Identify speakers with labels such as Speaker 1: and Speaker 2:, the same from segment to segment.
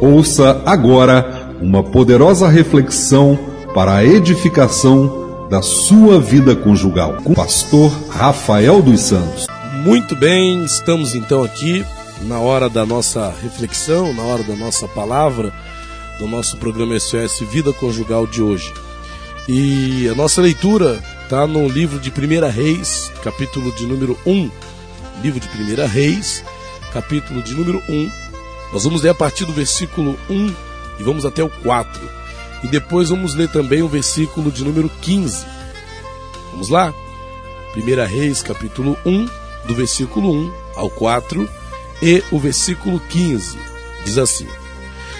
Speaker 1: Ouça agora uma poderosa reflexão para a edificação da sua vida conjugal com o pastor Rafael dos Santos.
Speaker 2: Muito bem, estamos então aqui na hora da nossa reflexão, na hora da nossa palavra, do nosso programa SOS Vida Conjugal de hoje. E a nossa leitura está no livro de 1 Reis, capítulo de número 1. Livro de 1 Reis, capítulo de número 1. Nós vamos ler a partir do versículo 1 e vamos até o 4. E depois vamos ler também o versículo de número 15. Vamos lá? 1 Reis, capítulo 1, do versículo 1 ao 4 e o versículo 15. Diz assim: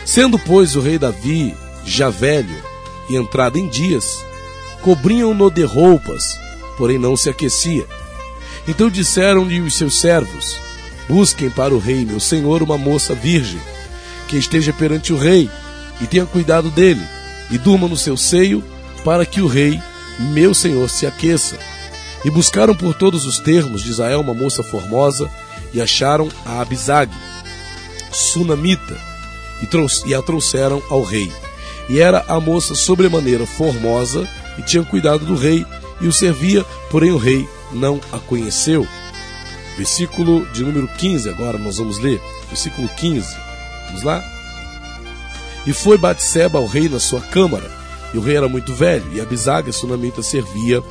Speaker 2: Sendo, pois, o rei Davi já velho e entrado em dias, cobriam-no de roupas, porém não se aquecia. Então disseram-lhe os seus servos: Busquem para o rei, meu senhor, uma moça virgem, que esteja perante o rei, e tenha cuidado dele, e durma no seu seio, para que o rei, meu senhor, se aqueça. E buscaram por todos os termos de Israel uma moça formosa, e acharam a Abisag, sunamita, e, e a trouxeram ao rei. E era a moça sobremaneira formosa, e tinha cuidado do rei, e o servia, porém o rei não a conheceu. Versículo de número 15, agora nós vamos ler. Versículo 15. Vamos lá? E foi Batseba ao rei na sua câmara, e o rei era muito velho, e Abisaga, sunamita, servia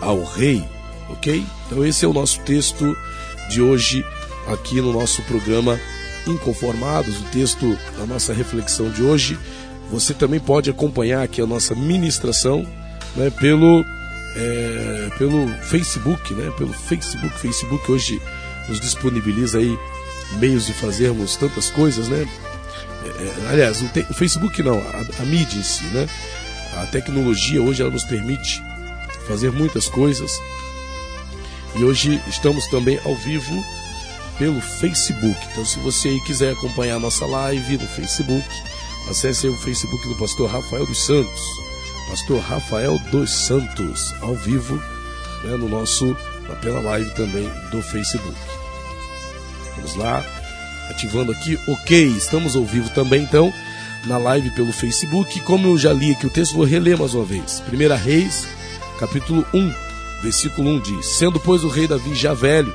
Speaker 2: ao rei. Ok? Então esse é o nosso texto de hoje aqui no nosso programa Inconformados, o texto da nossa reflexão de hoje. Você também pode acompanhar aqui a nossa ministração né, pelo é, pelo Facebook, né? Pelo Facebook. Facebook hoje nos disponibiliza aí meios de fazermos tantas coisas, né? É, é aliás, o, Facebook não, a, a, mídia em si, né? A tecnologia hoje ela nos permite fazer muitas coisas. E hoje estamos também ao vivo pelo Facebook. Então, se você aí quiser acompanhar a nossa live no Facebook, acesse o Facebook do pastor Rafael dos Santos pastor Rafael dos Santos, ao vivo, né, no nosso, pela live também do Facebook. Vamos lá, ativando aqui, ok, estamos ao vivo também então, na live pelo Facebook. Como eu já li aqui o texto, vou reler mais uma vez. 1 Reis, capítulo 1, versículo 1 diz: Sendo, pois, o rei Davi já velho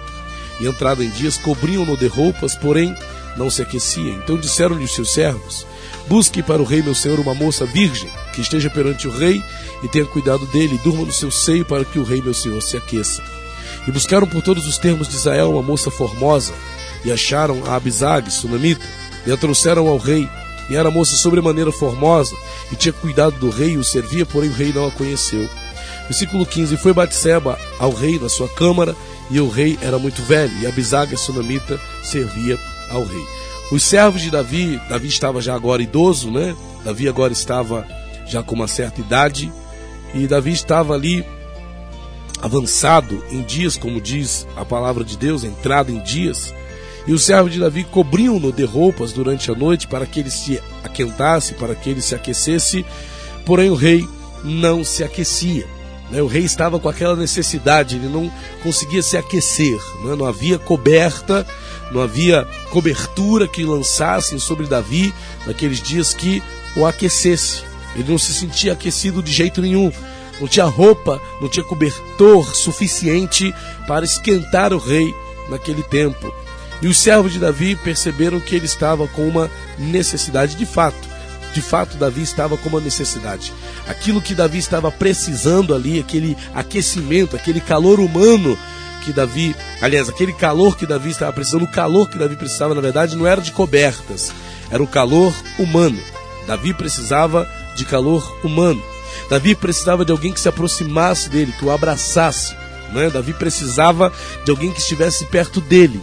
Speaker 2: e entrado em dias, cobriam-no de roupas, porém não se aquecia. Então disseram-lhe os seus servos: Busque para o rei, meu senhor, uma moça virgem, que esteja perante o rei e tenha cuidado dele, e durma no seu seio para que o rei, meu senhor, se aqueça. E buscaram por todos os termos de Israel uma moça formosa, e acharam a Abisag, sunamita, e a trouxeram ao rei. E era moça sobremaneira formosa, e tinha cuidado do rei, e o servia, porém o rei não a conheceu. Versículo 15: Foi Batseba ao rei na sua câmara, e o rei era muito velho, e Abisag, a sunamita, servia ao rei. Os servos de Davi, Davi estava já agora idoso, né? Davi agora estava já com uma certa idade e Davi estava ali avançado em dias, como diz a palavra de Deus, entrado em dias. E os servos de Davi cobriam-no de roupas durante a noite para que ele se aquentasse, para que ele se aquecesse. Porém, o rei não se aquecia. Né? O rei estava com aquela necessidade, ele não conseguia se aquecer, né? não havia coberta não havia cobertura que lançassem sobre Davi naqueles dias que o aquecesse. Ele não se sentia aquecido de jeito nenhum. Não tinha roupa, não tinha cobertor suficiente para esquentar o rei naquele tempo. E os servos de Davi perceberam que ele estava com uma necessidade de fato. De fato, Davi estava com uma necessidade. Aquilo que Davi estava precisando ali, aquele aquecimento, aquele calor humano que Davi, aliás, aquele calor que Davi estava precisando, o calor que Davi precisava, na verdade, não era de cobertas, era o calor humano. Davi precisava de calor humano. Davi precisava de alguém que se aproximasse dele, que o abraçasse. Né? Davi precisava de alguém que estivesse perto dele.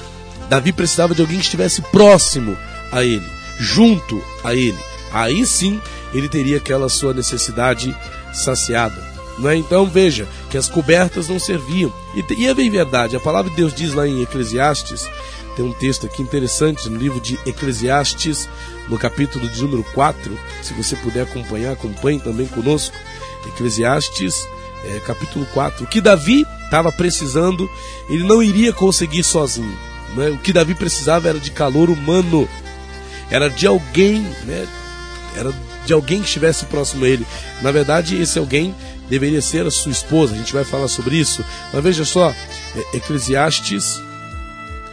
Speaker 2: Davi precisava de alguém que estivesse próximo a ele, junto a ele. Aí sim ele teria aquela sua necessidade saciada. É? Então veja que as cobertas não serviam. E, e é bem verdade, a palavra de Deus diz lá em Eclesiastes, tem um texto aqui interessante no livro de Eclesiastes, no capítulo de número 4. Se você puder acompanhar, acompanhe também conosco. Eclesiastes, é, capítulo 4. O que Davi estava precisando, ele não iria conseguir sozinho. Né? O que Davi precisava era de calor humano. era de alguém, né? Era de alguém que estivesse próximo a ele. Na verdade, esse alguém deveria ser a sua esposa. A gente vai falar sobre isso. Mas veja só, é, Eclesiastes,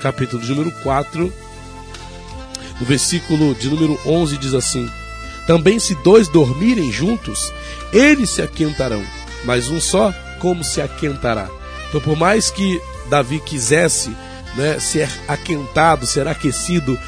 Speaker 2: capítulo de número 4, no versículo de número 11 diz assim: Também se dois dormirem juntos, eles se aquentarão, mas um só como se aquentará. Então, por mais que Davi quisesse né, ser aquentado, ser aquecido,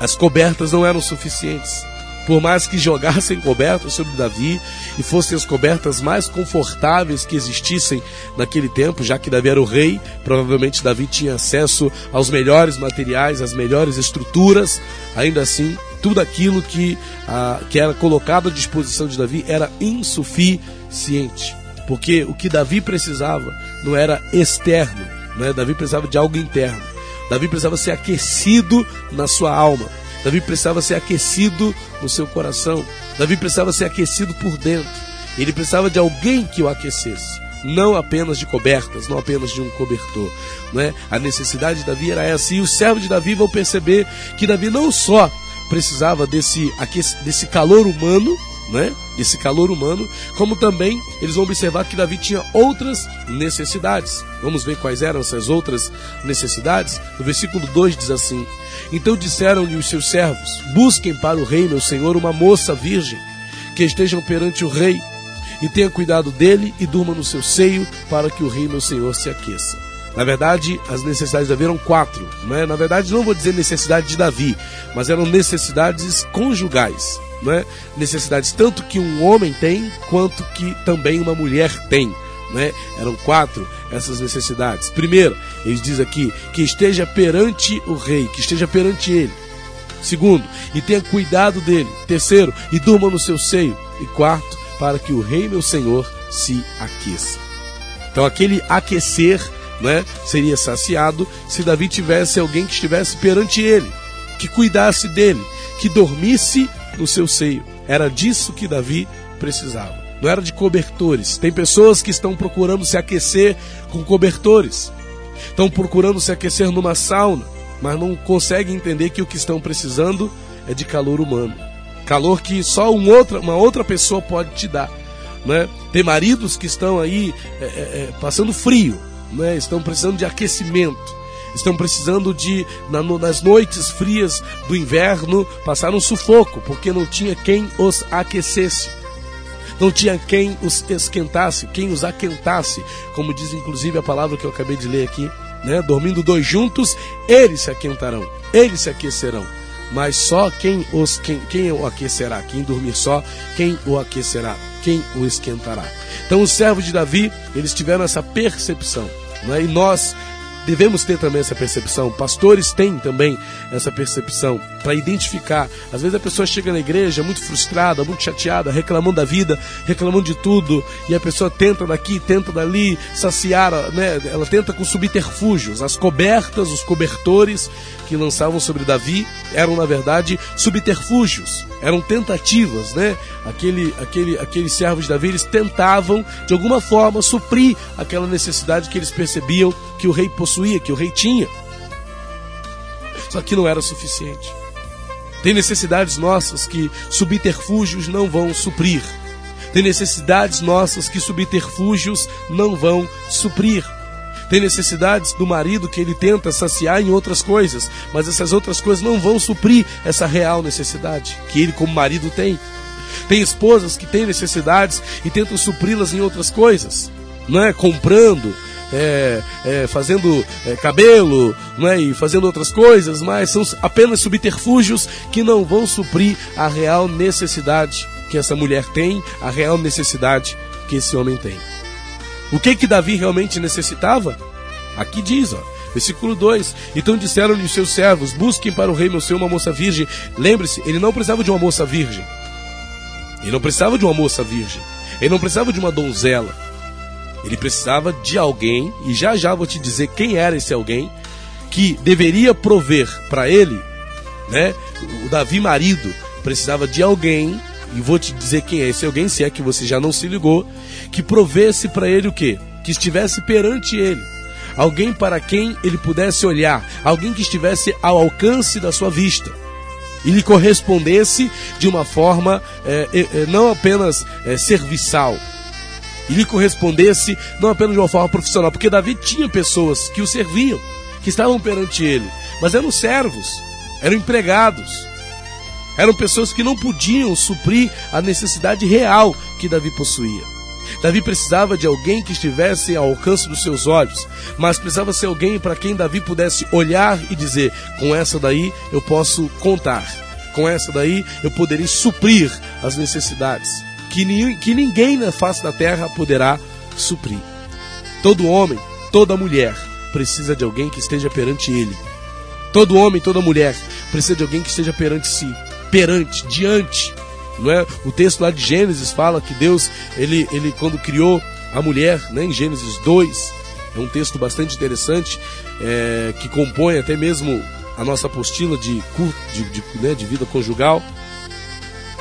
Speaker 2: as cobertas não eram suficientes. Por mais que jogassem cobertas sobre Davi e fossem as cobertas mais confortáveis que existissem naquele tempo, já que Davi era o rei, provavelmente Davi tinha acesso aos melhores materiais, às melhores estruturas, ainda assim, tudo aquilo que, ah, que era colocado à disposição de Davi era insuficiente. Porque o que Davi precisava não era externo, né? Davi precisava de algo interno. Davi precisava ser aquecido na sua alma. Davi precisava ser aquecido no seu coração. Davi precisava ser aquecido por dentro. Ele precisava de alguém que o aquecesse. Não apenas de cobertas, não apenas de um cobertor. Não é? A necessidade de Davi era essa. E os servos de Davi vão perceber que Davi não só precisava desse, desse calor humano, né? Desse calor humano, como também eles vão observar que Davi tinha outras necessidades. Vamos ver quais eram essas outras necessidades? No versículo 2 diz assim: então disseram-lhe os seus servos: Busquem para o rei, meu senhor, uma moça virgem, que estejam perante o rei, e tenha cuidado dele e durma no seu seio, para que o rei, meu senhor, se aqueça. Na verdade, as necessidades de Davi eram quatro. Né? Na verdade, não vou dizer necessidade de Davi, mas eram necessidades conjugais. Né? Necessidades tanto que um homem tem, quanto que também uma mulher tem. Né? Eram quatro essas necessidades. Primeiro, ele diz aqui que esteja perante o rei, que esteja perante ele. Segundo, e tenha cuidado dele. Terceiro, e durma no seu seio. E quarto, para que o rei, meu senhor, se aqueça. Então, aquele aquecer né, seria saciado se Davi tivesse alguém que estivesse perante ele, que cuidasse dele, que dormisse no seu seio. Era disso que Davi precisava não era de cobertores. Tem pessoas que estão procurando se aquecer com cobertores, estão procurando se aquecer numa sauna, mas não conseguem entender que o que estão precisando é de calor humano. Calor que só um outra, uma outra pessoa pode te dar. Né? Tem maridos que estão aí é, é, é passando frio, né? estão precisando de aquecimento estão precisando de, nas noites frias do inverno, passar um sufoco, porque não tinha quem os aquecesse não tinha quem os esquentasse, quem os aquentasse, como diz inclusive a palavra que eu acabei de ler aqui, né? Dormindo dois juntos, eles se aquentarão, eles se aquecerão. Mas só quem os quem, quem o aquecerá, quem dormir só, quem o aquecerá, quem o esquentará. Então os servos de Davi, eles tiveram essa percepção, né? E nós devemos ter também essa percepção. Pastores têm também essa percepção para identificar. Às vezes a pessoa chega na igreja muito frustrada, muito chateada, reclamando da vida, reclamando de tudo, e a pessoa tenta daqui, tenta dali saciar, né? Ela tenta com subterfúgios, as cobertas, os cobertores que lançavam sobre Davi eram na verdade subterfúgios, eram tentativas, né? Aquele, aquele, aqueles servos de Davi eles tentavam de alguma forma suprir aquela necessidade que eles percebiam que o rei possuía, que o rei tinha. Só que não era suficiente. Tem necessidades nossas que subterfúgios não vão suprir. Tem necessidades nossas que subterfúgios não vão suprir. Tem necessidades do marido que ele tenta saciar em outras coisas, mas essas outras coisas não vão suprir essa real necessidade que ele, como marido, tem. Tem esposas que têm necessidades e tentam supri-las em outras coisas, não é? Comprando, é, é, fazendo é, cabelo é? e fazendo outras coisas, mas são apenas subterfúgios que não vão suprir a real necessidade que essa mulher tem, a real necessidade que esse homem tem. O que que Davi realmente necessitava? Aqui diz, ó, versículo 2: Então disseram-lhe os seus servos: Busquem para o rei meu senhor uma moça virgem. Lembre-se, ele não precisava de uma moça virgem. Ele não precisava de uma moça virgem. Ele não precisava de uma donzela. Ele precisava de alguém, e já já vou te dizer quem era esse alguém, que deveria prover para ele, né? O Davi marido precisava de alguém e vou te dizer quem é esse alguém, se é que você já não se ligou, que provesse para ele o quê? Que estivesse perante ele. Alguém para quem ele pudesse olhar, alguém que estivesse ao alcance da sua vista. e lhe correspondesse de uma forma é, é, não apenas é, serviçal, e lhe correspondesse não apenas de uma forma profissional, porque Davi tinha pessoas que o serviam, que estavam perante ele, mas eram servos, eram empregados, eram pessoas que não podiam suprir a necessidade real que Davi possuía. Davi precisava de alguém que estivesse ao alcance dos seus olhos, mas precisava ser alguém para quem Davi pudesse olhar e dizer: com essa daí eu posso contar, com essa daí eu poderei suprir as necessidades que, que ninguém na face da terra poderá suprir. Todo homem, toda mulher precisa de alguém que esteja perante ele. Todo homem, toda mulher precisa de alguém que esteja perante si perante, diante. Não é? O texto lá de Gênesis fala que Deus, ele, ele quando criou a mulher, né, em Gênesis 2, é um texto bastante interessante, é, que compõe até mesmo a nossa apostila de, de, de, né, de vida conjugal.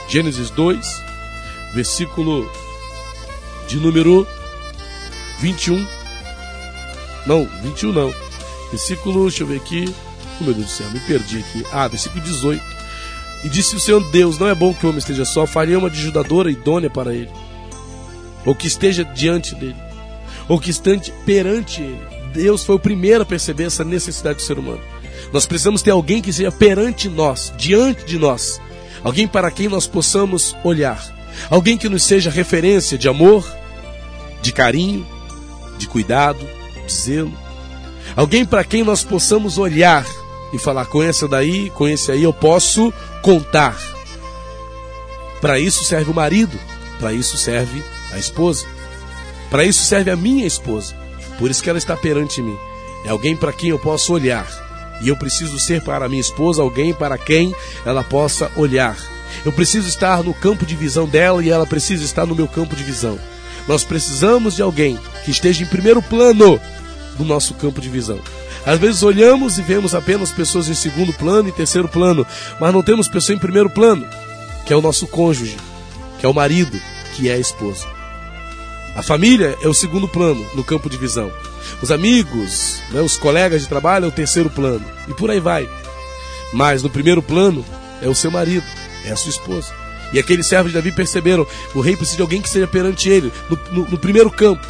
Speaker 2: Gênesis 2, versículo de número 21. Não, 21 não. Versículo, deixa eu ver aqui. Oh, meu Deus do céu, me perdi aqui. Ah, versículo 18. E disse o Senhor Deus: Não é bom que o homem esteja só, faria uma ajudadora idônea para ele, ou que esteja diante dele, ou que esteja perante ele. Deus foi o primeiro a perceber essa necessidade do ser humano. Nós precisamos ter alguém que seja perante nós, diante de nós, alguém para quem nós possamos olhar, alguém que nos seja referência de amor, de carinho, de cuidado, de zelo, alguém para quem nós possamos olhar e falar com essa daí, com esse aí eu posso contar. Para isso serve o marido, para isso serve a esposa. Para isso serve a minha esposa. Por isso que ela está perante mim. É alguém para quem eu posso olhar. E eu preciso ser para minha esposa alguém para quem ela possa olhar. Eu preciso estar no campo de visão dela e ela precisa estar no meu campo de visão. Nós precisamos de alguém que esteja em primeiro plano do nosso campo de visão. Às vezes olhamos e vemos apenas pessoas em segundo plano e terceiro plano, mas não temos pessoa em primeiro plano, que é o nosso cônjuge, que é o marido, que é a esposa. A família é o segundo plano no campo de visão. Os amigos, né, os colegas de trabalho é o terceiro plano. E por aí vai. Mas no primeiro plano é o seu marido, é a sua esposa. E aqueles servos de Davi perceberam: o rei precisa de alguém que seja perante ele, no, no, no primeiro campo,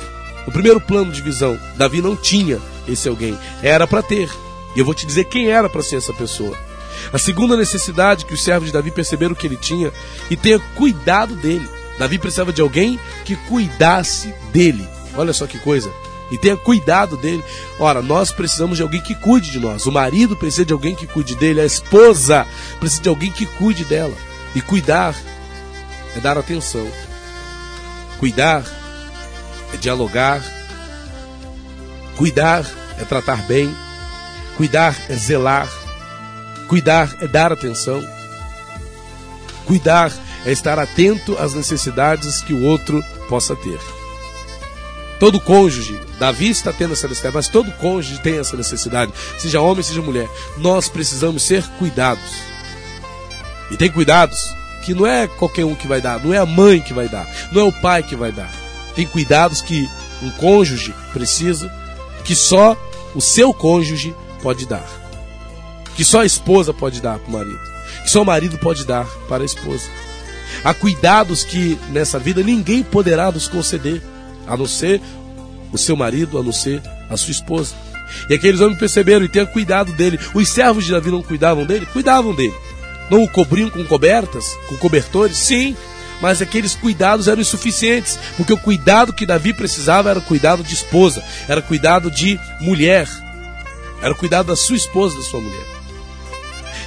Speaker 2: no primeiro plano de visão. Davi não tinha esse alguém. Era para ter. E eu vou te dizer quem era para ser essa pessoa. A segunda necessidade que os servos de Davi perceberam que ele tinha e tenha cuidado dele. Davi precisava de alguém que cuidasse dele. Olha só que coisa. E tenha cuidado dele. Ora, nós precisamos de alguém que cuide de nós. O marido precisa de alguém que cuide dele. A esposa precisa de alguém que cuide dela. E cuidar é dar atenção. Cuidar é dialogar, Cuidar é tratar bem, cuidar é zelar, cuidar é dar atenção, cuidar é estar atento às necessidades que o outro possa ter. Todo cônjuge, Davi está tendo essa necessidade, mas todo cônjuge tem essa necessidade, seja homem, seja mulher. Nós precisamos ser cuidados. E tem cuidados que não é qualquer um que vai dar, não é a mãe que vai dar, não é o pai que vai dar. Tem cuidados que um cônjuge precisa que só o seu cônjuge pode dar. Que só a esposa pode dar para o marido. Que só o marido pode dar para a esposa. Há cuidados que nessa vida ninguém poderá nos conceder, a não ser o seu marido, a não ser a sua esposa. E aqueles homens perceberam e tenham cuidado dele. Os servos de Davi não cuidavam dele? Cuidavam dele. Não o cobriam com cobertas, com cobertores? Sim, mas aqueles cuidados eram insuficientes, porque o cuidado que Davi precisava era cuidado de esposa, era cuidado de mulher, era cuidado da sua esposa, da sua mulher.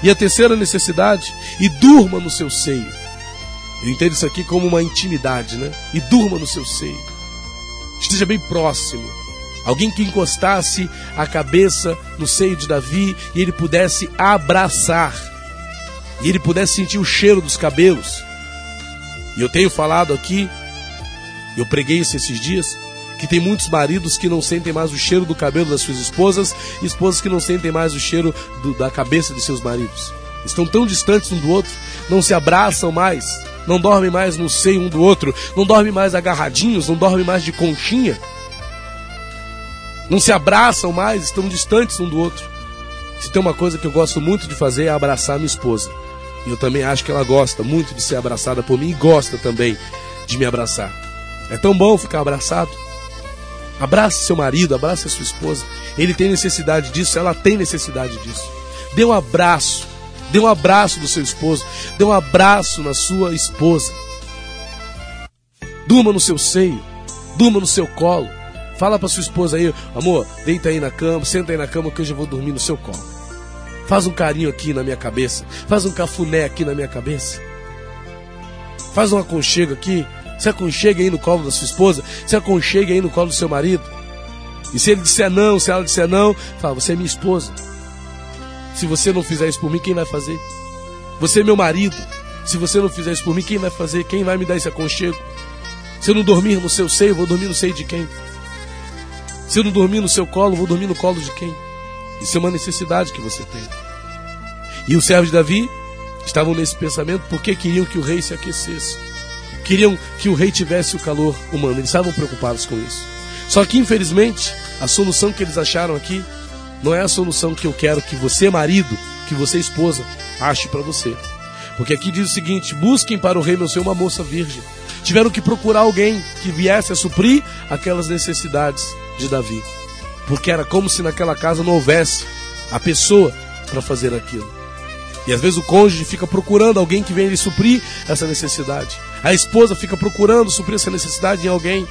Speaker 2: E a terceira necessidade, e durma no seu seio. Eu entendo isso aqui como uma intimidade, né? E durma no seu seio. Esteja bem próximo. Alguém que encostasse a cabeça no seio de Davi e ele pudesse abraçar. E ele pudesse sentir o cheiro dos cabelos e eu tenho falado aqui, eu preguei isso esses dias, que tem muitos maridos que não sentem mais o cheiro do cabelo das suas esposas e esposas que não sentem mais o cheiro do, da cabeça de seus maridos. Estão tão distantes um do outro, não se abraçam mais, não dormem mais no seio um do outro, não dormem mais agarradinhos, não dormem mais de conchinha, não se abraçam mais, estão distantes um do outro. Se tem uma coisa que eu gosto muito de fazer é abraçar minha esposa. E eu também acho que ela gosta muito de ser abraçada por mim e gosta também de me abraçar. É tão bom ficar abraçado. Abrace seu marido, abrace sua esposa. Ele tem necessidade disso, ela tem necessidade disso. Dê um abraço. Dê um abraço do seu esposo. Dê um abraço na sua esposa. Durma no seu seio. Durma no seu colo. Fala para sua esposa aí, amor, deita aí na cama, senta aí na cama que hoje eu vou dormir no seu colo. Faz um carinho aqui na minha cabeça. Faz um cafuné aqui na minha cabeça. Faz um aconchego aqui. Se aconchega aí no colo da sua esposa. Se aconchega aí no colo do seu marido. E se ele disser não, se ela disser não, fala: Você é minha esposa. Se você não fizer isso por mim, quem vai fazer? Você é meu marido. Se você não fizer isso por mim, quem vai fazer? Quem vai me dar esse aconchego? Se eu não dormir no seu seio, vou dormir no seio de quem? Se eu não dormir no seu colo, vou dormir no colo de quem? Isso é uma necessidade que você tem. E os servos de Davi estavam nesse pensamento porque queriam que o rei se aquecesse. Queriam que o rei tivesse o calor humano. Eles estavam preocupados com isso. Só que, infelizmente, a solução que eles acharam aqui não é a solução que eu quero que você, marido, que você, esposa, ache para você. Porque aqui diz o seguinte: busquem para o rei meu senhor uma moça virgem. Tiveram que procurar alguém que viesse a suprir aquelas necessidades de Davi porque era como se naquela casa não houvesse a pessoa para fazer aquilo. E às vezes o cônjuge fica procurando alguém que venha lhe suprir essa necessidade. A esposa fica procurando suprir essa necessidade em alguém.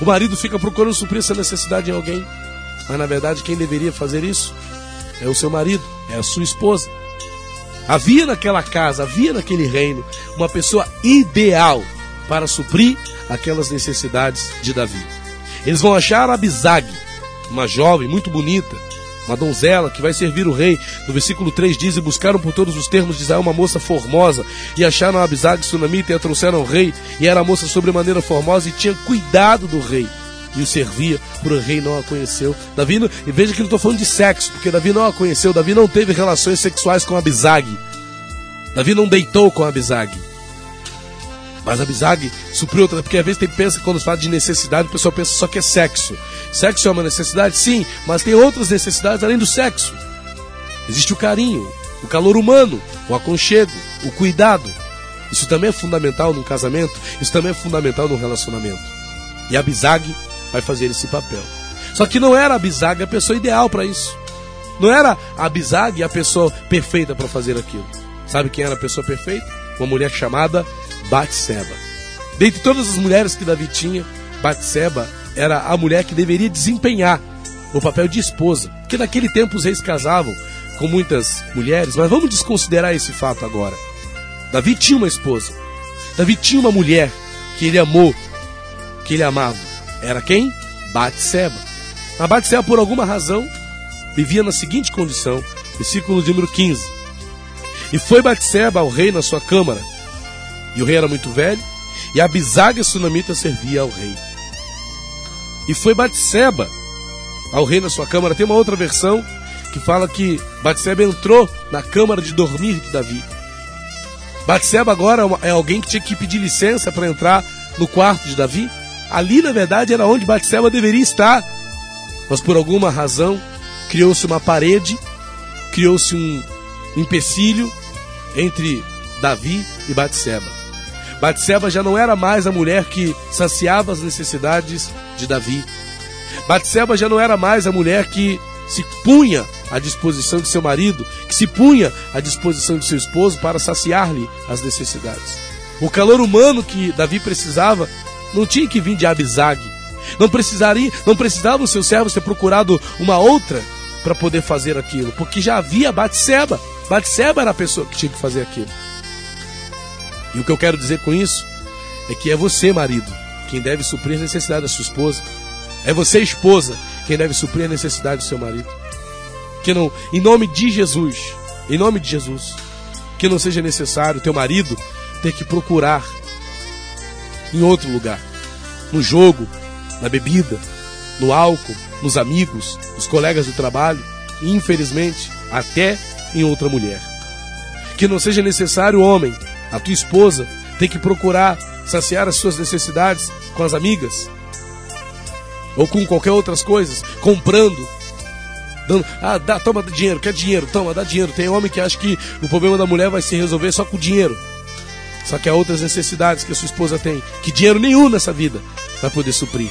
Speaker 2: O marido fica procurando suprir essa necessidade em alguém. Mas na verdade quem deveria fazer isso é o seu marido, é a sua esposa. Havia naquela casa, havia naquele reino uma pessoa ideal para suprir aquelas necessidades de Davi. Eles vão achar Abisag, uma jovem muito bonita, uma donzela que vai servir o rei. No versículo 3 diz: E buscaram por todos os termos de Israel uma moça formosa, e acharam a Abisag Sunamita e a trouxeram ao rei. E era a moça sobremaneira formosa e tinha cuidado do rei. E o servia, por o rei não a conheceu. Davi, não, e veja que não estou falando de sexo, porque Davi não a conheceu. Davi não teve relações sexuais com Abisag. Davi não deitou com Abisag. Mas a Bizag supriu outra, porque às vezes tem pensa quando se fala de necessidade, o pessoal pensa só que é sexo. Sexo é uma necessidade, sim, mas tem outras necessidades além do sexo. Existe o carinho, o calor humano, o aconchego, o cuidado. Isso também é fundamental num casamento, isso também é fundamental num relacionamento. E a Bizag vai fazer esse papel. Só que não era a Bizag a pessoa ideal para isso. Não era a Bizag a pessoa perfeita para fazer aquilo. Sabe quem era a pessoa perfeita? Uma mulher chamada Batseba. Dentre todas as mulheres que Davi tinha, Batseba era a mulher que deveria desempenhar o papel de esposa, porque naquele tempo os reis casavam com muitas mulheres, mas vamos desconsiderar esse fato agora. Davi tinha uma esposa. Davi tinha uma mulher que ele amou, que ele amava. Era quem? Batseba. A Batseba, por alguma razão, vivia na seguinte condição, versículo número 15. E foi Batseba ao rei na sua câmara, e o rei era muito velho, e a bisaga sunamita servia ao rei. E foi Batseba ao rei na sua câmara. Tem uma outra versão que fala que Batseba entrou na câmara de dormir de Davi. Batseba agora é alguém que tinha que pedir licença para entrar no quarto de Davi. Ali, na verdade, era onde Batseba deveria estar. Mas por alguma razão, criou-se uma parede, criou-se um empecilho entre Davi e Batseba. Batseba já não era mais a mulher que saciava as necessidades de Davi. Batseba já não era mais a mulher que se punha à disposição de seu marido, que se punha à disposição de seu esposo para saciar-lhe as necessidades. O calor humano que Davi precisava não tinha que vir de Abisag. Não precisaria, não precisava os seus servos ter procurado uma outra para poder fazer aquilo, porque já havia Batseba. Batseba era a pessoa que tinha que fazer aquilo. E o que eu quero dizer com isso é que é você, marido, quem deve suprir a necessidade da sua esposa. É você, esposa, quem deve suprir a necessidade do seu marido. Que não, em nome de Jesus, em nome de Jesus, que não seja necessário teu marido ter que procurar em outro lugar, no jogo, na bebida, no álcool, nos amigos, nos colegas do trabalho e, infelizmente, até em outra mulher. Que não seja necessário, homem, a tua esposa tem que procurar saciar as suas necessidades com as amigas ou com qualquer outras coisas, comprando, dando, ah, dá, toma dinheiro, quer dinheiro, toma, dá dinheiro. Tem homem que acha que o problema da mulher vai se resolver só com dinheiro. Só que há outras necessidades que a sua esposa tem, que dinheiro nenhum nessa vida vai poder suprir.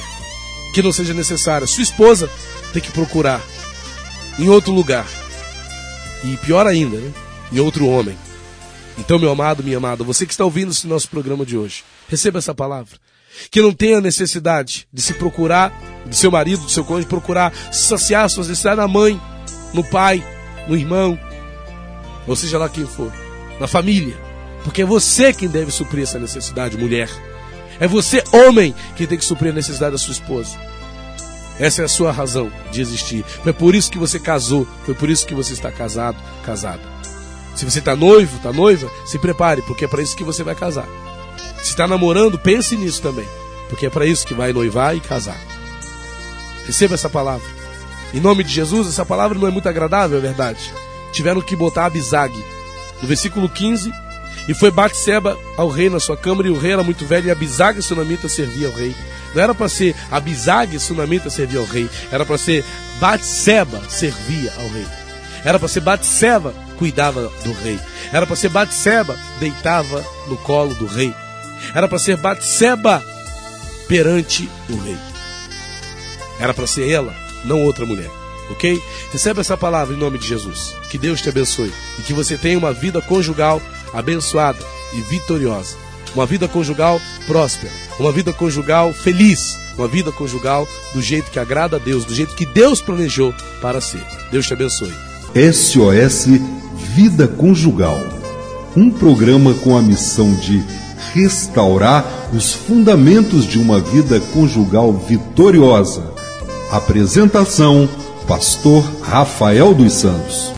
Speaker 2: Que não seja necessário. Sua esposa tem que procurar em outro lugar. E pior ainda, né? em outro homem. Então, meu amado, minha amada, você que está ouvindo esse nosso programa de hoje, receba essa palavra. Que não tenha necessidade de se procurar, de seu marido, do seu cônjuge, procurar saciar suas necessidades na mãe, no pai, no irmão, ou seja lá quem for, na família. Porque é você quem deve suprir essa necessidade, mulher. É você, homem, que tem que suprir a necessidade da sua esposa. Essa é a sua razão de existir. Foi por isso que você casou, foi por isso que você está casado, casada. Se você está noivo, está noiva, se prepare, porque é para isso que você vai casar. Se está namorando, pense nisso também, porque é para isso que vai noivar e casar. Receba essa palavra. Em nome de Jesus, essa palavra não é muito agradável, é verdade. Tiveram que botar Abisag. No versículo 15, e foi Batseba ao rei na sua câmara, e o rei era muito velho, e Abisag e Sunamita servia ao rei. Não era para ser Abisag e Sunamita servia ao rei, era para ser Batseba servia ao rei. Era para ser Batseba cuidava do rei. Era para ser Batseba deitava no colo do rei. Era para ser Batseba perante o rei. Era para ser ela, não outra mulher. Ok? Receba essa palavra em nome de Jesus. Que Deus te abençoe e que você tenha uma vida conjugal abençoada e vitoriosa. Uma vida conjugal próspera. Uma vida conjugal feliz. Uma vida conjugal do jeito que agrada a Deus, do jeito que Deus planejou para ser. Deus te abençoe.
Speaker 1: SOS Vida Conjugal. Um programa com a missão de restaurar os fundamentos de uma vida conjugal vitoriosa. Apresentação: Pastor Rafael dos Santos.